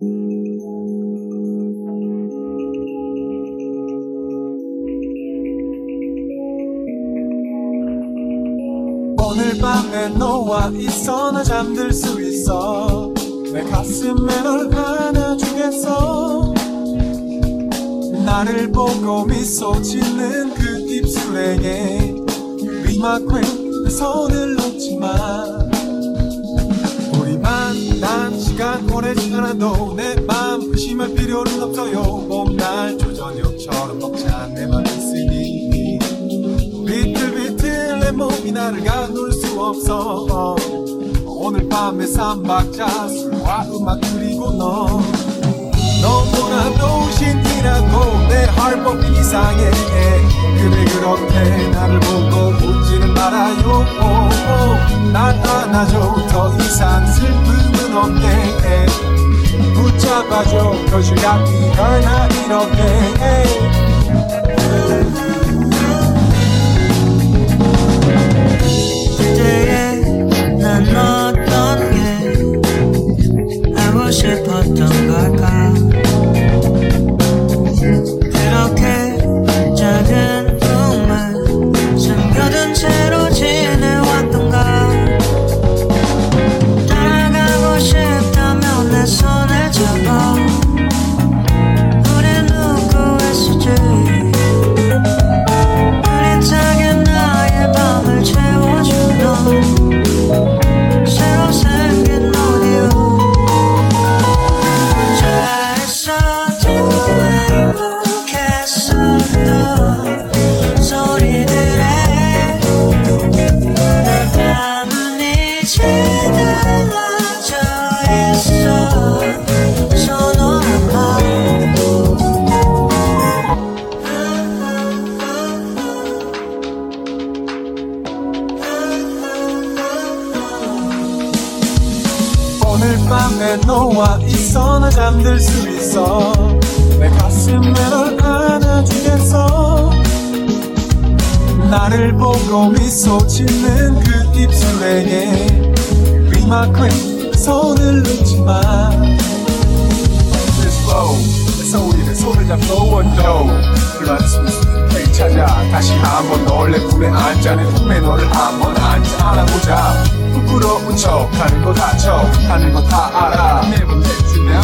오늘 밤에 너와 있어 나 잠들 수 있어. 내 가슴에 널 안아주겠어 나를 보고 미소 짓는 그 입술에게. 리마크의 손을 놓지 마 오래지 않아도 내맘 의심할 필요는 없어요. 봄날 조저녁처럼 벅찬 내맘 있으니. 비틀비틀 내 몸이 나를 가눌 수 없어. 오늘 밤에 삼박자 술과 음악 그리고 너. 너무나도 신기하고 내 헐법 이상해. 그래 그렇게 나를 보고 웃지는 말아요. 날 안아줘. 더 이상 슬 없게 붙잡아줘. 거실같 이걸 나 이렇게 그때의 난 어떤 게 하고 싶었던 오늘 밤에 너와 있어. 나 잠들 수 있어. 내 가슴에 널 안아주겠어. 나를 보고 미소 짓는 그 입술에게 리마크의 손을 놓지 마. This flow 내 소리를 손을 잡고원도. 플러스 를 찾아. 다시 한번 널내 품에 앉아. 내 품에 너를 한번 앉아. 안아보자 부러운 척 하는 거 다척 하는 거 다 알아. 내보내주네